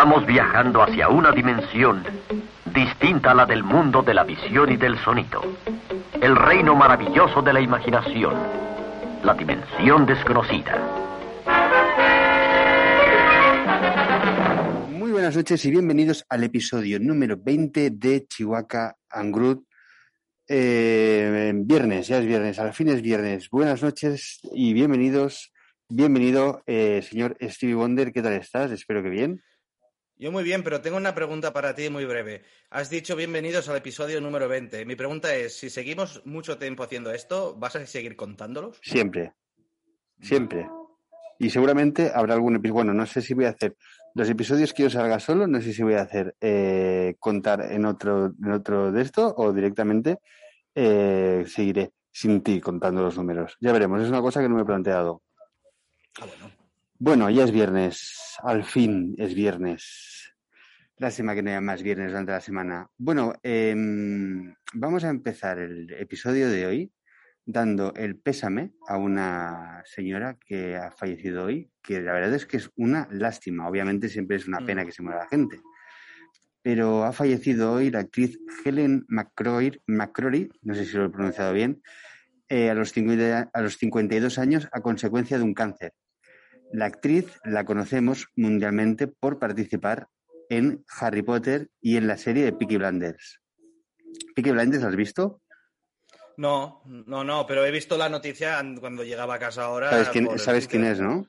Estamos viajando hacia una dimensión distinta a la del mundo de la visión y del sonido. El reino maravilloso de la imaginación. La dimensión desconocida. Muy buenas noches y bienvenidos al episodio número 20 de Chihuahua Angrud. Eh, viernes, ya es viernes, al fin es viernes. Buenas noches y bienvenidos. Bienvenido, eh, señor Stevie Wonder. ¿Qué tal estás? Espero que bien. Yo muy bien, pero tengo una pregunta para ti muy breve. Has dicho bienvenidos al episodio número 20. Mi pregunta es, si seguimos mucho tiempo haciendo esto, ¿vas a seguir contándolos? Siempre. Siempre. Y seguramente habrá algún episodio. Bueno, no sé si voy a hacer los episodios que yo salga solo, no sé si voy a hacer eh, contar en otro, en otro de esto o directamente eh, seguiré sin ti contando los números. Ya veremos, es una cosa que no me he planteado. Ah, bueno. Bueno, ya es viernes, al fin es viernes. Lástima que no haya más viernes durante la semana. Bueno, em, vamos a empezar el episodio de hoy dando el pésame a una señora que ha fallecido hoy, que la verdad es que es una lástima. Obviamente siempre es una Mm. pena que se muera la gente. Pero ha fallecido hoy la actriz Helen McCrory, McCrory no sé si lo he pronunciado bien, eh, a, los 50 a los 52 años a consecuencia de un cáncer. La actriz la conocemos mundialmente por participar en Harry Potter y en la serie de Peaky Blinders. ¿Peaky Blinders has visto? No, no, no, pero he visto la noticia an- cuando llegaba a casa ahora. ¿Sabes quién, sabes es, no?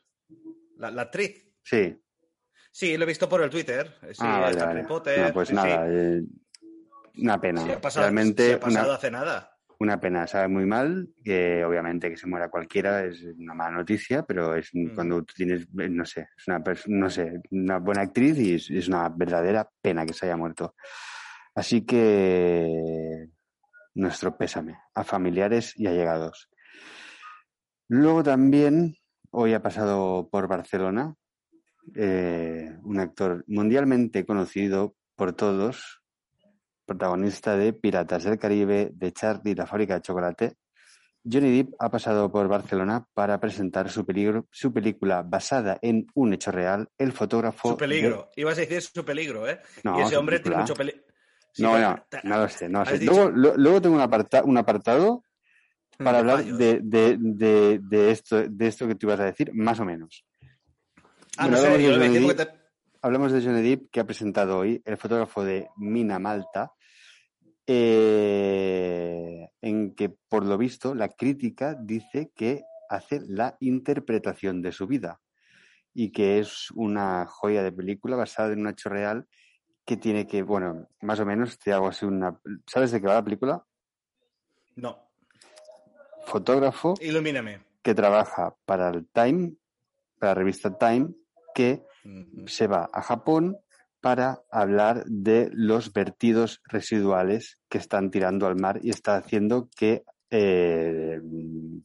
La, la actriz. Sí. Sí, lo he visto por el Twitter. Sí, ah, vale. Harry Potter. No, pues sí, nada, sí. eh, una pena. Ha pasado, Realmente sí, ha pasado una, hace nada. Una pena. Sabe muy mal que obviamente que se muera cualquiera es una mala noticia, pero es Mm. cuando tú tienes, eh, no sé, es una, no sé, una buena actriz y es, es una verdadera pena que se haya muerto. Así que nuestro pésame a familiares y allegados. Luego también, hoy ha pasado por Barcelona, eh, un actor mundialmente conocido por todos, protagonista de Piratas del Caribe, de Charlie y la fábrica de chocolate. Johnny Depp ha pasado por Barcelona para presentar su, peligro- su película basada en un hecho real, El fotógrafo. Su de- peligro. Ibas a decir su peligro, ¿eh? No, y ese hombre tiene película. mucho peligro. no, no, no lo sé, no lo has sé. dicho- Luego, lo- luego tengo un, aparta- un apartado para hablar de, de, esto, de esto que tú ibas a decir, más o menos. Ah, Bueno, no sé, de Johnny Depp. te- Hablamos de Johnny Depp, que ha presentado hoy el fotógrafo de Mina Malta, eh, en que, por lo visto, la crítica dice que hace la interpretación de su vida y que es una joya de película basada en un hecho real que tiene que, bueno, más o menos te hago así una... ¿Sabes de qué va la película? No, Fotógrafo ilumíname. que trabaja para el Time, para la revista Time, que se va a Japón para hablar de los vertidos residuales que están tirando al mar y está haciendo que, eh,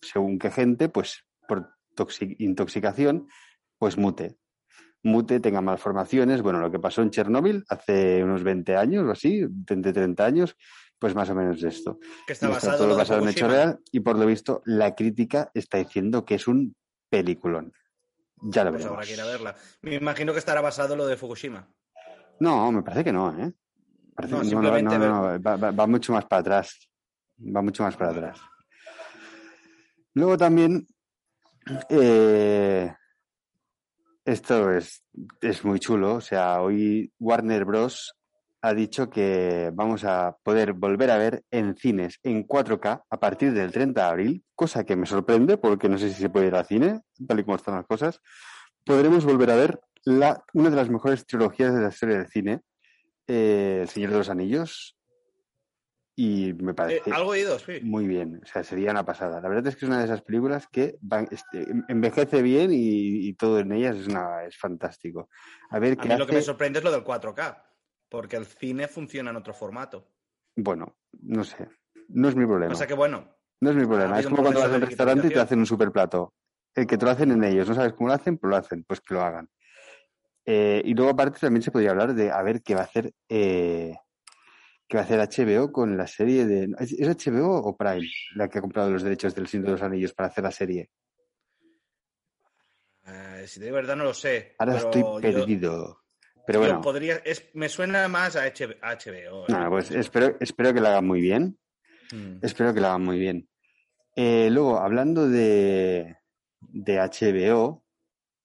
según qué gente, pues por toxi- intoxicación, pues mute. Mute, tenga malformaciones. Bueno, lo que pasó en Chernóbil hace unos 20 años o así, 20, 30 años, pues más o menos esto. Que está basado, todo lo basado en hecho real y por lo visto la crítica está diciendo que es un peliculón. Ya lo Pues veremos. habrá que ir a verla. Me imagino que estará basado en lo de Fukushima. No, me parece que no, ¿eh? Parece No, que simplemente no, no, va, va- va mucho más para atrás. Va mucho más para atrás. Luego también, eh, esto es, es muy chulo. O sea, hoy Warner Bros. ha dicho que vamos a poder volver a ver en cines en 4K a partir del 30 de abril, cosa que me sorprende porque no sé si se puede ir al cine, tal y como están las cosas. Podremos volver a ver la, una de las mejores trilogías de la historia del cine, eh, El Señor de los Anillos, y me Eh, parece algo oído, sí. muy bien, o sea, sería una pasada. La verdad es que es una de esas películas que van- este, envejece bien y, y todo en ellas es, una, es fantástico. A ver A qué mí lo que me sorprende es lo del 4K, porque el cine funciona en otro formato. Bueno, no sé, no es mi problema. O sea que bueno, No es mi problema. Es como cuando vas proceso a un de restaurante y te hacen un super plato. El que te lo hacen en ellos, no sabes cómo lo hacen, pero lo hacen, pues que lo hagan. Eh, y luego aparte también se podría hablar de a ver qué va a hacer eh, qué va a hacer HBO con la serie de ¿es, HBO o Prime la que ha comprado los derechos del Señor de los Anillos para hacer la serie? eh, si de verdad no lo sé. Ahora estoy yo- perdido. Pero bueno. Podría, es, me suena más a HBO. No, pues espero, espero que lo hagan muy bien. Mm. Espero que lo hagan muy bien. Eh, luego, hablando de, de HBO,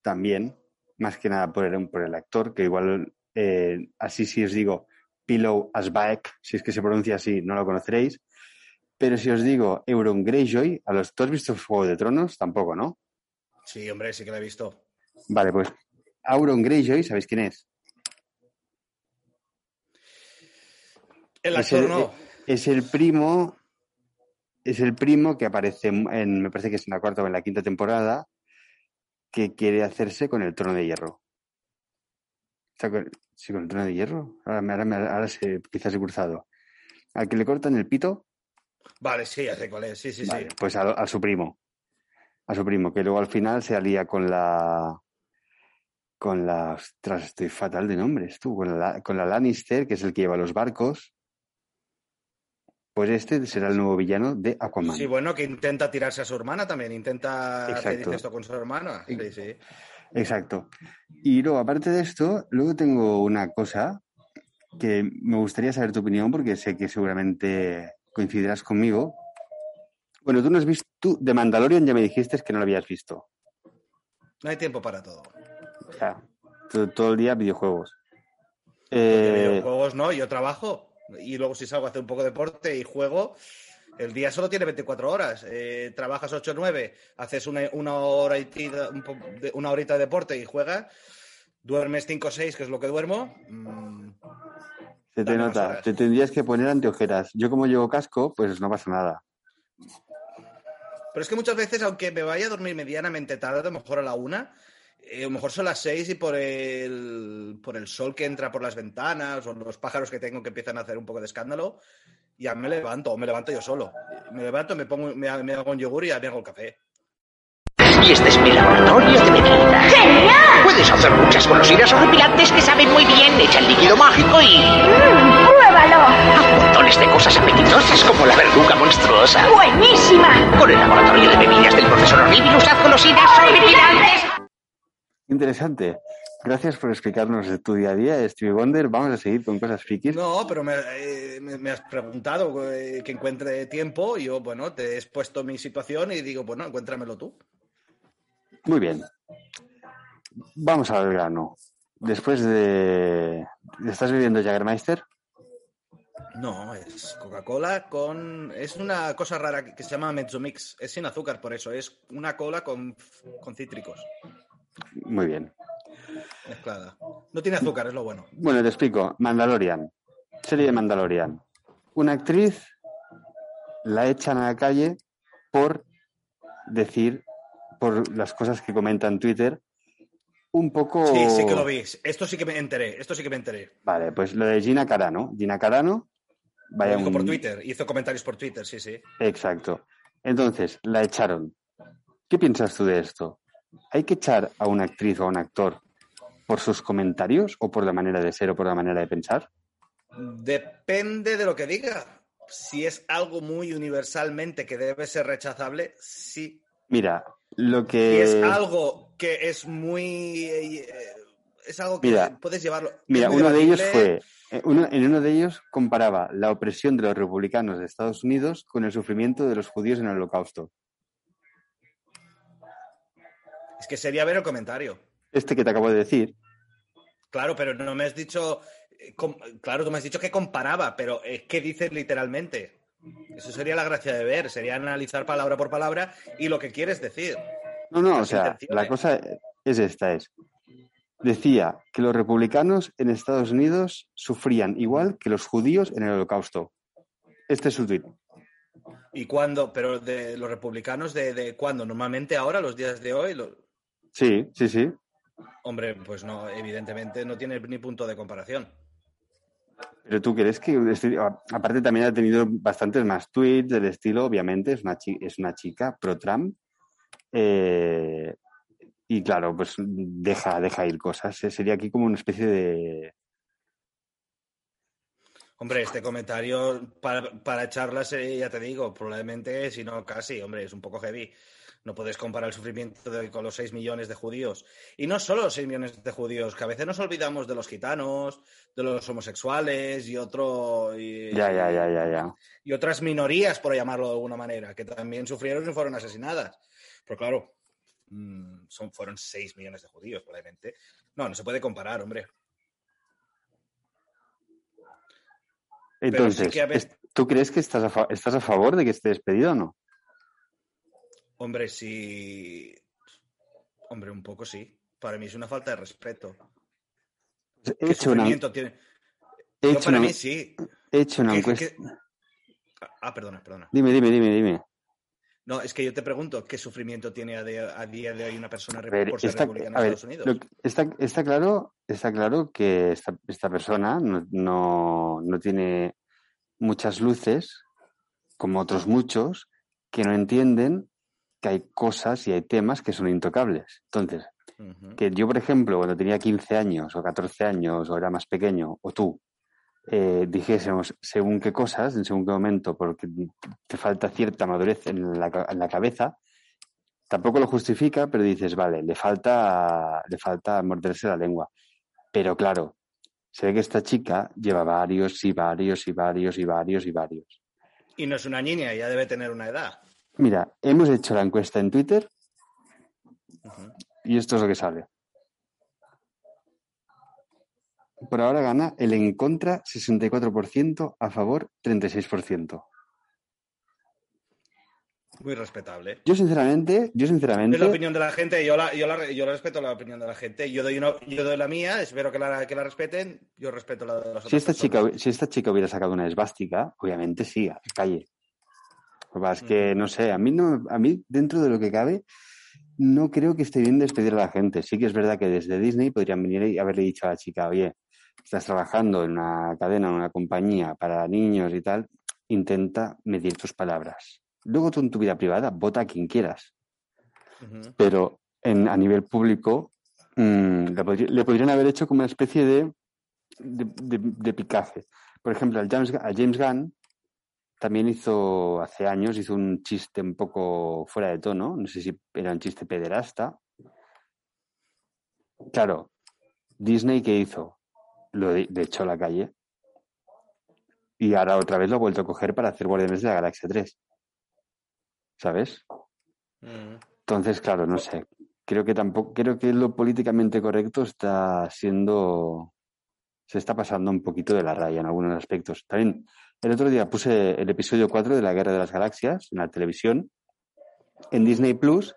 también, más que nada por el, por el actor, que igual, eh, así si os digo, Pillow Asbaek, si es que se pronuncia así, no lo conoceréis. Pero si os digo Euron Greyjoy, ¿a los, ¿tú has visto Juego de Tronos? Tampoco, ¿no? Sí, hombre, sí que lo he visto. Vale, pues Auron Greyjoy, ¿sabéis quién es? El actor no. Es el primo. Es el primo que aparece en, me parece que es en la cuarta o en la quinta temporada, que quiere hacerse con el trono de hierro. sí, con el trono de hierro. Ahora, ahora, ahora se, quizás he cruzado. Al que le cortan el pito. Vale, sí, hace cuál es. Sí, sí, sí. Pues a, su primo. A su primo, que luego al final se alía con la. Con la. Ostras, estoy fatal de nombres, tú. Con la, con la Lannister, que es el que lleva los barcos pues este será el nuevo villano de Aquaman. Sí, bueno, que intenta tirarse a su hermana también, intenta hacer esto con su hermana. Sí, sí. Exacto. Y luego, aparte de esto, luego tengo una cosa que me gustaría saber tu opinión porque sé que seguramente coincidirás conmigo. Bueno, tú no has visto, tú de Mandalorian ya me dijiste que no lo habías visto. No hay tiempo para todo. O sea, todo, el día videojuegos. Eh... Videojuegos no, yo trabajo y luego si salgo a hacer un poco de deporte y juego, el día solo tiene 24 horas. Eh, trabajas 8 o 9, haces una, una, hora y una horita de deporte y juegas, duermes 5 o 6, que es lo que duermo. Mm, Se te nota, te tendrías que poner anteojeras. Yo como llevo casco, pues no pasa nada. Pero es que muchas veces, aunque me vaya a dormir medianamente tarde, a lo mejor a la una, eh, a lo mejor son las seis y por el, por el sol que entra por las ventanas o los pájaros que tengo que empiezan a hacer un poco de escándalo, ya me levanto, o me levanto yo solo. Me levanto, me, pongo, me, hago un yogur y ya me hago el café. Y este es mi laboratorio de bebidas. ¡Genial! Puedes hacer muchas golosinas horripilantes que saben muy bien. Echa el líquido mágico y... Mmm, ¡Pruébalo! montones de cosas apetitosas como la verduga monstruosa. ¡Buenísima! Con el laboratorio de bebidas del profesor Horribilus haz golosinas horripilantes Interesante. Gracias por explicarnos de tu día a día, Stevie Wonder. Vamos a seguir con cosas frikis. No, pero me, eh, has preguntado eh, que encuentre tiempo. Y yo, bueno, te he expuesto mi situación y digo, bueno, encuéntramelo tú. Muy bien. Vamos al grano. Después de. ¿Estás bebiendo Jagermeister? No, es Coca-Cola con. Es una cosa rara que se llama Mezzomix. Es sin azúcar, por eso. Es una cola con, con cítricos. Muy bien. Mezclada. No tiene azúcar, es lo bueno. Bueno, te explico. Mandalorian. Serie de Mandalorian. Una actriz la echan a la calle por decir, por las cosas que comenta en Twitter, un poco. Sí, sí que lo vi. Esto sí que me enteré. Esto sí que me enteré. Vale, pues lo de Gina Carano. Gina Carano. Vaya lo por Twitter. Hizo comentarios por Twitter, sí, sí. Exacto. Entonces, la echaron. ¿Qué piensas tú de esto? ¿Hay que echar a una actriz o a un actor por sus comentarios o por la manera de ser o por la manera de pensar? Depende de lo que diga. Si es algo muy universalmente que debe ser rechazable, sí. Mira, lo que... Si es algo que es muy... Eh, es algo que puedes llevarlo. Mira, uno de ellos fue... Eh, en uno de ellos comparaba la opresión de los republicanos de Estados Unidos con el sufrimiento de los judíos en el holocausto. Es que sería ver el comentario. Este que te acabo de decir. Claro, pero no me has dicho. Eh, claro, tú me has dicho que comparaba, pero es que dices literalmente. Eso sería la gracia de ver, sería analizar palabra por palabra y lo que quieres decir. No, no, o sea, la cosa es esta, es. Decía que los republicanos en Estados Unidos sufrían igual que los judíos en el holocausto. Este es su tweet. ¿Y cuándo? Pero de los republicanos, ¿de, de cuándo? Normalmente ahora, los días de hoy. Sí, sí, sí. Hombre, pues no, evidentemente no tiene ni punto de comparación. Pero tú crees que, aparte también ha tenido bastantes más tweets del estilo, obviamente, es una, es una chica pro-Trump. Eh, y claro, pues deja, deja ir cosas. Sería aquí como una especie de, Hombre, este comentario para, para charlas, ya te digo, probablemente, si no casi, hombre, es un poco heavy. No puedes comparar el sufrimiento de, con los 6 millones de judíos. Y no solo los 6 millones de judíos, que a veces nos olvidamos de los gitanos, de los homosexuales y otro. Y, Ya, ya, ya, ya, ya. y otras minorías, por llamarlo de alguna manera, que también sufrieron y fueron asesinadas. Pero claro, mm, son, fueron 6 millones de judíos, probablemente. No, no se puede comparar, hombre. Sí Entonces, ¿tú crees que estás a, estás a favor de que esté despedido o no? Hombre, sí. Hombre, un poco sí. Para mí es una falta de respeto. He ¿Qué una, sufrimiento tiene? he Yo hecho para una- mí sí. he hecho una ¿Qué- encuesta. qué- Ah, perdona, perdona. Dime, dime, dime, dime. No, es que yo te pregunto, ¿qué sufrimiento tiene a, de- a día de hoy una persona ver, por ser está, republicana a en ver, Estados Unidos? lo que- está, está claro, está claro que esta, esta persona no, no, no tiene muchas luces, como otros muchos, que no entienden que hay cosas y hay temas que son intocables. Entonces, que yo, por ejemplo, cuando tenía 15 años o 14 años o era más pequeño, o tú, eh, dijésemos según qué cosas, en según qué momento, porque te falta cierta madurez en la, en la cabeza, tampoco lo justifica, pero dices, vale, le falta, le falta morderse la lengua. Pero claro, se ve que esta chica lleva varios y varios y varios y varios y varios. Y no es una niña, ya debe tener una edad. Mira, hemos hecho la encuesta en Twitter y esto es lo que sale. Por ahora gana el en contra 64%, a favor 36%. Muy respetable. Yo sinceramente, yo sinceramente, Es la opinión de la gente, yo la, yo la, yo la respeto la opinión de la gente. Yo doy, una, yo doy la mía, espero que la, que la respeten, yo respeto la de las si otras esta chica, si esta chica hubiera sacado una esvástica, obviamente sí, a la calle. Pasa es que, no sé, a mí no, a mí dentro de lo que cabe, no creo que esté bien despedir a la gente. Sí que es verdad que desde Disney podrían venir y haberle dicho a la chica, oye, estás trabajando en una cadena, en una compañía para niños y tal, intenta medir tus palabras. Luego tú en tu vida privada vota a quien quieras, pero en, a nivel público mm, le podrían haber hecho como una especie de, de, de- de picaje. Por ejemplo, al James, a James Gunn también hizo, hace años, hizo un chiste un poco fuera de tono, no sé si era un chiste pederasta. Claro, Disney, ¿qué hizo? Lo de, de echó a la calle. Y ahora otra vez lo ha vuelto a coger para hacer Guardianes de la Galaxia 3. ¿Sabes? Ujú. Entonces, claro, no sé. Creo que tampoco, creo que lo políticamente correcto está siendo, se está pasando un poquito de la raya en algunos aspectos. También, el otro día puse el episodio 4 de la Guerra de las Galaxias en la televisión, en Disney Plus,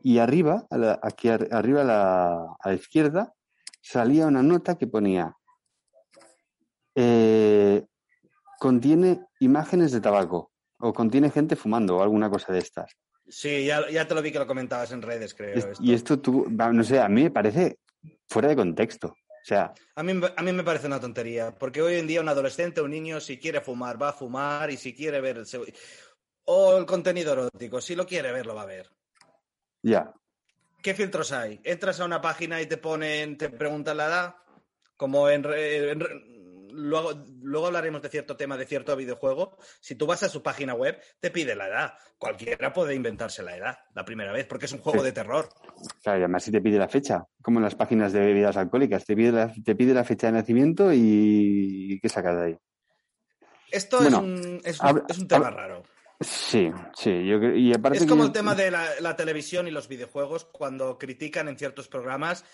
y arriba, a la- aquí ar- arriba a la, a la izquierda, salía una nota que ponía, eh, contiene imágenes de tabaco, o contiene gente fumando, o alguna cosa de estas. Sí, ya, ya te lo vi que lo comentabas en redes, creo. Es- esto. Y esto tú, no sé, a mí me parece fuera de contexto. Sea, A mí, a mí me parece una tontería, porque hoy en día un adolescente, un niño, si quiere fumar, va a fumar, y si quiere ver el, o el contenido erótico, si lo quiere ver, lo va a ver. ya, ¿Qué filtros hay? Entras a una página y te ponen, te preguntan la edad, como en, en luego, luego hablaremos de cierto tema, de cierto videojuego. Si tú vas a su página web, te pide la edad. Cualquiera puede inventarse la edad la primera vez, porque es un juego Sí. de terror. claro, y además si te pide la fecha, como en las páginas de bebidas alcohólicas, te pide la, te pide la fecha de nacimiento y, y ¿qué sacas de ahí? Esto Bueno, es, un, es, un, habla- es un tema raro. Sí, sí, yo y aparte Es como el tema de la, la televisión y los videojuegos, cuando critican en ciertos programas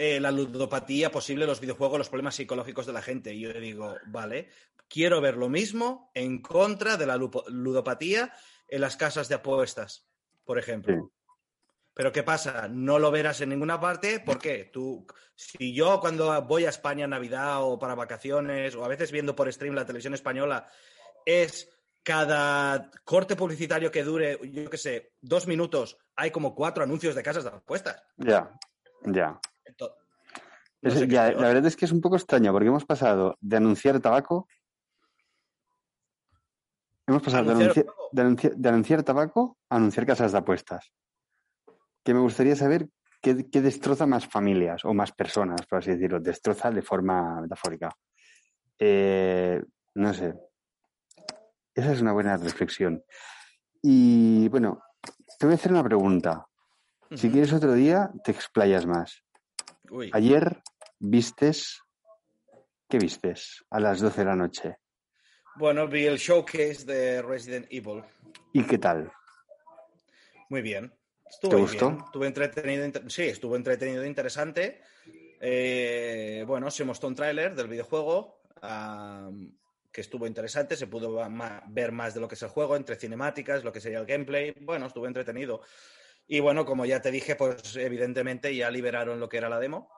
eh, la ludopatía posible, los videojuegos, los problemas psicológicos de la gente. Y yo digo, vale, quiero ver lo mismo en contra de la ludopatía en las casas de apuestas, por ejemplo. Sí. Pero ¿qué pasa? No lo verás en ninguna parte. ¿Por qué? Tú, si yo cuando voy a España en Navidad o para vacaciones, o a veces viendo por stream la televisión española, es cada corte publicitario que dure, yo qué sé, dos minutos, hay como cuatro anuncios de casas de apuestas. Ya, ya. No sé ya, la verdad es que es un poco extraño porque hemos pasado de anunciar tabaco, hemos pasado de Anunciar de anunciar- de anunciar tabaco a anunciar casas de apuestas. Que me gustaría saber qué, qué destroza más familias o más personas, por así decirlo, destroza de forma metafórica. Eh, no sé. Esa es una buena reflexión. Y bueno, te voy a hacer una pregunta. Si quieres otro día, te explayas más. Uy. Ayer vistes. ¿Qué vistes? A las 12 de la noche. Bueno, vi el showcase de Resident Evil. ¿Y qué tal? Muy bien. Estuvo ¿Te gustó? bien. Estuvo entretenido, inter- sí, estuvo entretenido, e interesante. Eh, bueno, se mostró un tráiler del videojuego que estuvo interesante. Se pudo ver más de lo que es el juego, entre cinemáticas, lo que sería el gameplay. Bueno, estuvo entretenido. Y bueno, como ya te dije, pues evidentemente ya liberaron lo que era la demo.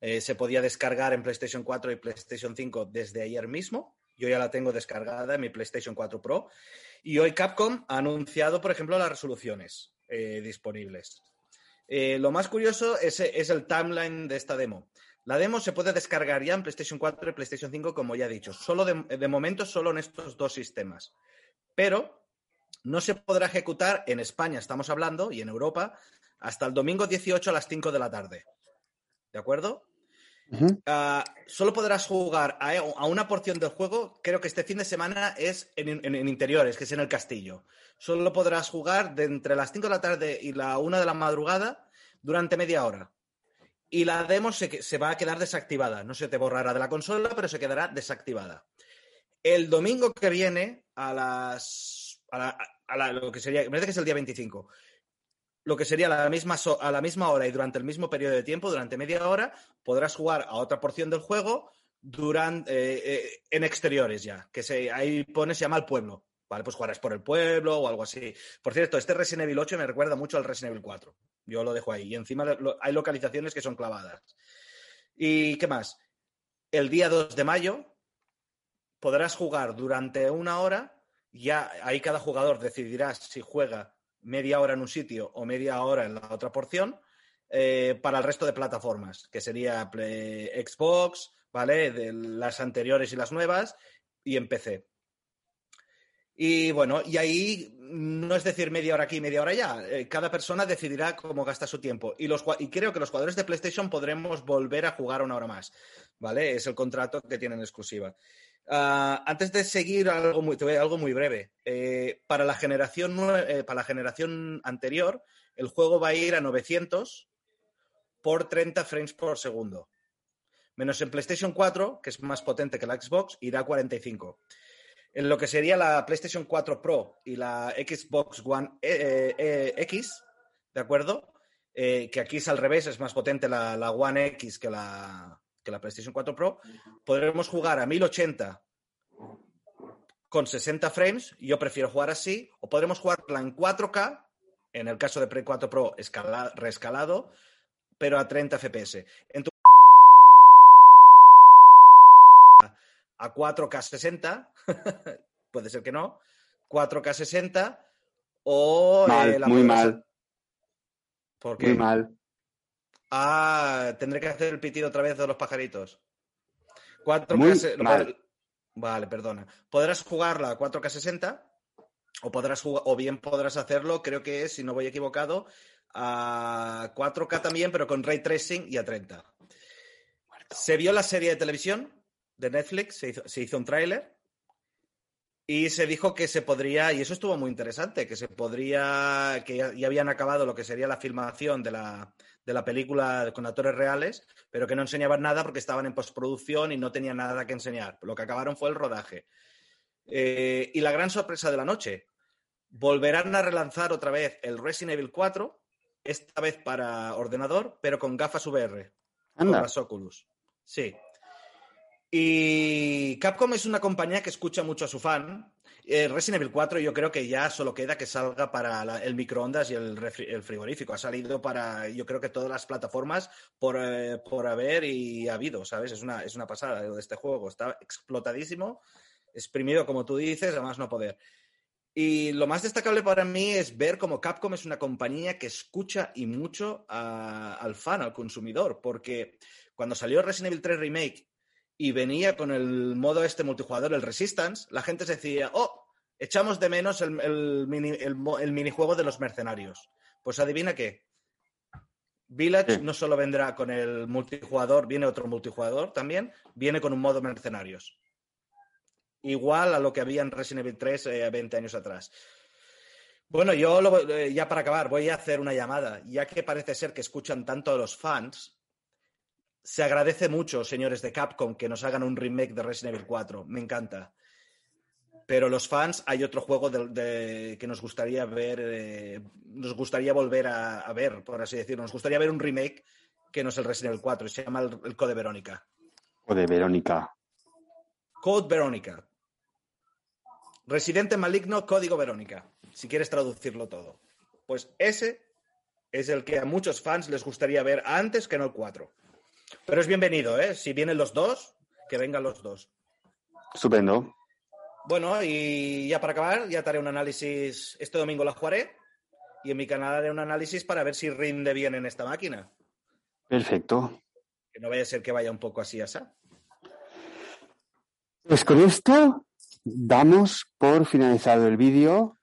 Eh, se podía descargar en PlayStation 4 y PlayStation 5 desde ayer mismo. Yo ya la tengo descargada en mi PlayStation 4 Pro. Y hoy Capcom ha anunciado, por ejemplo, las resoluciones eh, disponibles. Eh, lo más curioso es, es el timeline de esta demo. La demo se puede descargar ya en PlayStation 4 y PlayStation 5, como ya he dicho. Solo de, de momento, solo en estos dos sistemas. Pero no se podrá ejecutar en España, estamos hablando, y en Europa, hasta el domingo 18 a las 5 de la tarde. ¿De acuerdo? Ah, solo podrás jugar a, a una porción del juego, creo que este fin de semana es en, en- en interiores, que es en el castillo. Solo podrás jugar de entre las 5 de la tarde y la 1 de la madrugada durante media hora. Y la demo se va a quedar desactivada. No se te borrará de la consola, pero se quedará desactivada. El domingo que viene, a las. A lo que sería. Me parece que es el día 25 lo que sería a la misma, hora y durante el mismo periodo de tiempo, durante media hora, podrás jugar a otra porción del juego durante, eh, eh, en exteriores ya, que ahí pone, se llama el pueblo. Vale, pues jugarás por el pueblo o algo así. Por cierto, este Resident Evil 8 me recuerda mucho al Resident Evil 4. Yo lo dejo ahí. Y encima hay localizaciones que son clavadas. ¿Y qué más? El día 2 de mayo podrás jugar durante una hora. Ya ahí cada jugador decidirá si juega media hora en un sitio o media hora en la otra porción eh, para el resto de plataformas, que sería Play- Xbox, ¿vale? Las anteriores y las nuevas, y en PC. Y bueno, y ahí no es decir media hora aquí, media hora allá. Eh, cada persona decidirá cómo gasta su tiempo. Y, los, y creo que los jugadores de PlayStation podremos volver a jugar una hora más. ¿Vale? Es el contrato que tienen exclusiva. Ah, antes de seguir, algo muy, algo muy breve. Eh, para, la generación, eh, para la generación anterior, el juego va a ir a 900 por 30 frames por segundo. Menos en PlayStation 4, que es más potente que la Xbox, irá a 45. En lo que sería la PlayStation 4 Pro y la Xbox One eh, X, ¿de acuerdo? Que aquí es al revés, es más potente la, la One X que la, que la PlayStation 4 Pro, podremos jugar a 1080 con 60 frames, yo prefiero jugar así, o podremos jugarla en 4K, en el caso de Play 4 Pro escala- reescalado, pero a 30 FPS. En tu a 4K 60, puede ser que no, 4K 60 o eh, Mal, la muy mal, ¿Por qué? muy mal. Ah, tendré que hacer el pitido otra vez de los pajaritos. 4K Muy se- lo mal. pod- Vale, perdona. Podrás jugarla a 4K 60 o podrás jugar, o bien podrás hacerlo, creo que es, si no voy equivocado, a 4K también, pero con ray tracing y a 30. Se vio la serie de televisión de Netflix, se hizo, se hizo un tráiler y se dijo que se podría, y eso estuvo muy interesante, que se podría, que ya, ya habían acabado lo que sería la filmación de la, de la película con actores reales, pero que no enseñaban nada porque estaban en postproducción y no tenían nada que enseñar. Lo que acabaron fue el rodaje. Eh, y la gran sorpresa de la noche, volverán a relanzar otra vez el Resident Evil 4, esta vez para ordenador, pero con gafas VR, con Anda, las Oculus. Sí. Y Capcom es una compañía que escucha mucho a su fan. Eh, Resident Evil 4 yo creo que ya solo queda que salga para el microondas y el, frigorífico. Ha salido para, yo creo que todas las plataformas por, eh, por haber y ha habido, ¿sabes? Es una, es una pasada de este juego. Está explotadísimo, exprimido como tú dices, además no poder. Y lo más destacable para mí es ver cómo Capcom es una compañía que escucha y mucho al fan, al consumidor, porque cuando salió Resident Evil 3 Remake y venía con el modo este multijugador, el Resistance, la gente se decía, oh, echamos de menos el, el mini- el minijuego de los mercenarios. Pues adivina qué. Village Sí. no solo vendrá con el multijugador, viene otro multijugador también, viene con un modo mercenarios. Igual a lo que había en Resident Evil 3 eh, 20 años atrás. Bueno, yo lo- eh, ya para acabar voy a hacer una llamada, ya que parece ser que escuchan tanto a los fans. Se agradece mucho, señores de Capcom, que nos hagan un remake de Resident Evil 4. Me encanta. Pero los fans, hay otro juego de- de- que nos gustaría ver, eh, nos gustaría volver a, a ver, por así decirlo. Nos gustaría ver un remake que no es el Resident Evil 4, se llama el, el Code Verónica. O de Verónica. Code Verónica. Residente maligno, código Verónica. Si quieres traducirlo todo. Pues ese es el que a muchos fans les gustaría ver antes que no el 4. Pero es bienvenido, ¿eh? Si vienen los dos, que vengan los dos. Estupendo. Bueno, y ya para acabar, ya te haré un análisis. Este domingo la jugaré. Y en mi canal haré un análisis para ver si rinde bien en esta máquina. Perfecto. Que no vaya a ser que vaya un poco así, asá. Pues con esto damos por finalizado el vídeo.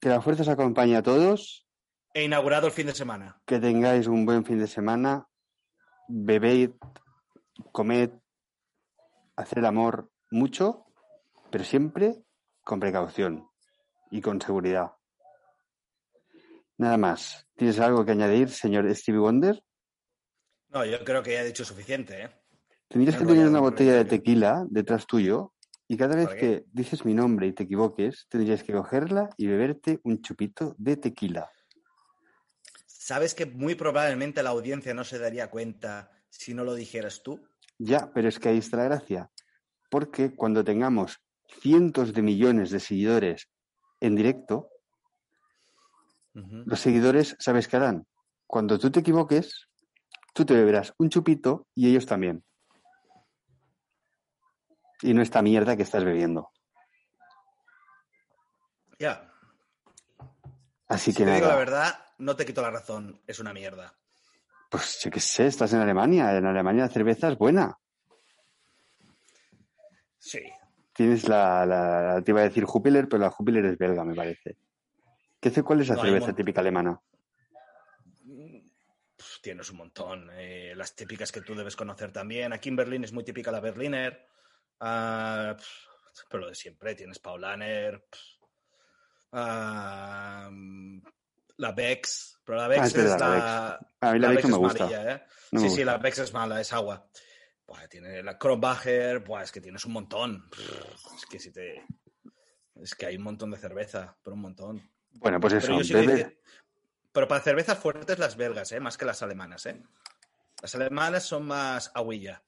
Que la fuerza os acompañe a todos. He inaugurado el fin de semana. Que tengáis un buen fin de semana. Bebed, comed, hacer el amor mucho, pero siempre con precaución y con seguridad. Nada más. ¿Tienes algo que añadir, señor Stevie Wonder? No, yo creo que ya he dicho suficiente, ¿eh? Tendrías que tener un una botella de tequila detrás tuyo y cada vez ¿Para que dices mi nombre y te equivoques, tendrías que cogerla y beberte un chupito de tequila. ¿Sabes que muy probablemente la audiencia no se daría cuenta si no lo dijeras tú? Ya, pero es que ahí está la gracia. Porque cuando tengamos cientos de millones de seguidores en directo, los seguidores, ¿sabes qué harán? Cuando tú te equivoques, tú te beberás un chupito y ellos también. Y no esta mierda que estás bebiendo. Ya. Así Si que te digo la nada. verdad, no te quito la razón. Es una mierda. Pues yo qué sé, estás en Alemania. En Alemania la cerveza es buena. Sí. Tienes la, la- te iba a decir Jupiler, pero la Jupiler es belga, me parece. ¿Qué, ce- ¿Cuál es la No, cerveza típica alemana? Tienes un montón. Eh, las típicas que tú debes conocer también. Aquí en Berlín es muy típica la Berliner. Ah, pero lo de siempre. Tienes Paulaner. pf, ah, la Bex. Pero la Bex Ah, es verdad, es la la. A mí la, no me gusta. amarilla, ¿eh? No me sí, sí, gusta. la Bex es mala, es agua. Buah, tiene la Kronbacher, buah, es que tienes un montón. Es que si te. Es que hay un montón de cerveza, pero un montón. Bueno, pues eso. Pero sí que Pero para cervezas fuertes las belgas, ¿eh? Más que las alemanas, ¿eh? Las alemanas son más aguilla.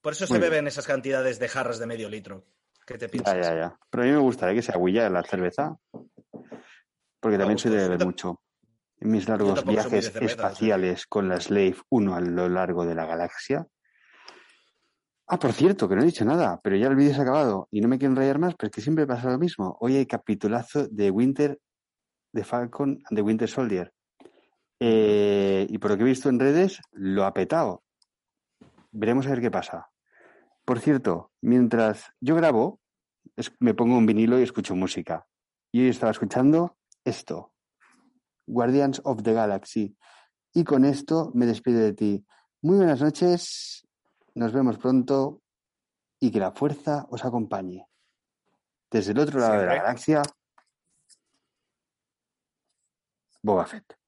Por eso Muy se bien. beben esas cantidades de jarras de medio litro. ¿Qué te Ya, piensas? ya, ya. Pero a mí me gustaría que se agüilla la cerveza. Porque también soy de beber mucho. En mis largos viajes espaciales con la Slave 1 a lo largo de la galaxia. Ah, por cierto, que no he dicho nada, pero ya el vídeo se ha acabado y no me quiero enrollar más, pero es que siempre pasa lo mismo. Hoy hay capitulazo de Winter, de Falcon and the Winter Soldier. Eh, y por lo que he visto en redes, lo ha petado. Veremos a ver qué pasa. Por cierto, mientras yo grabo, es- me pongo un vinilo y escucho música. Y hoy estaba escuchando esto. Guardians of the Galaxy. Y con esto me despido de ti. Muy buenas noches, nos vemos pronto y que la fuerza os acompañe. Desde el otro lado de la galaxia, Boba Fett.